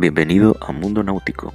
Bienvenido a Mundo Náutico.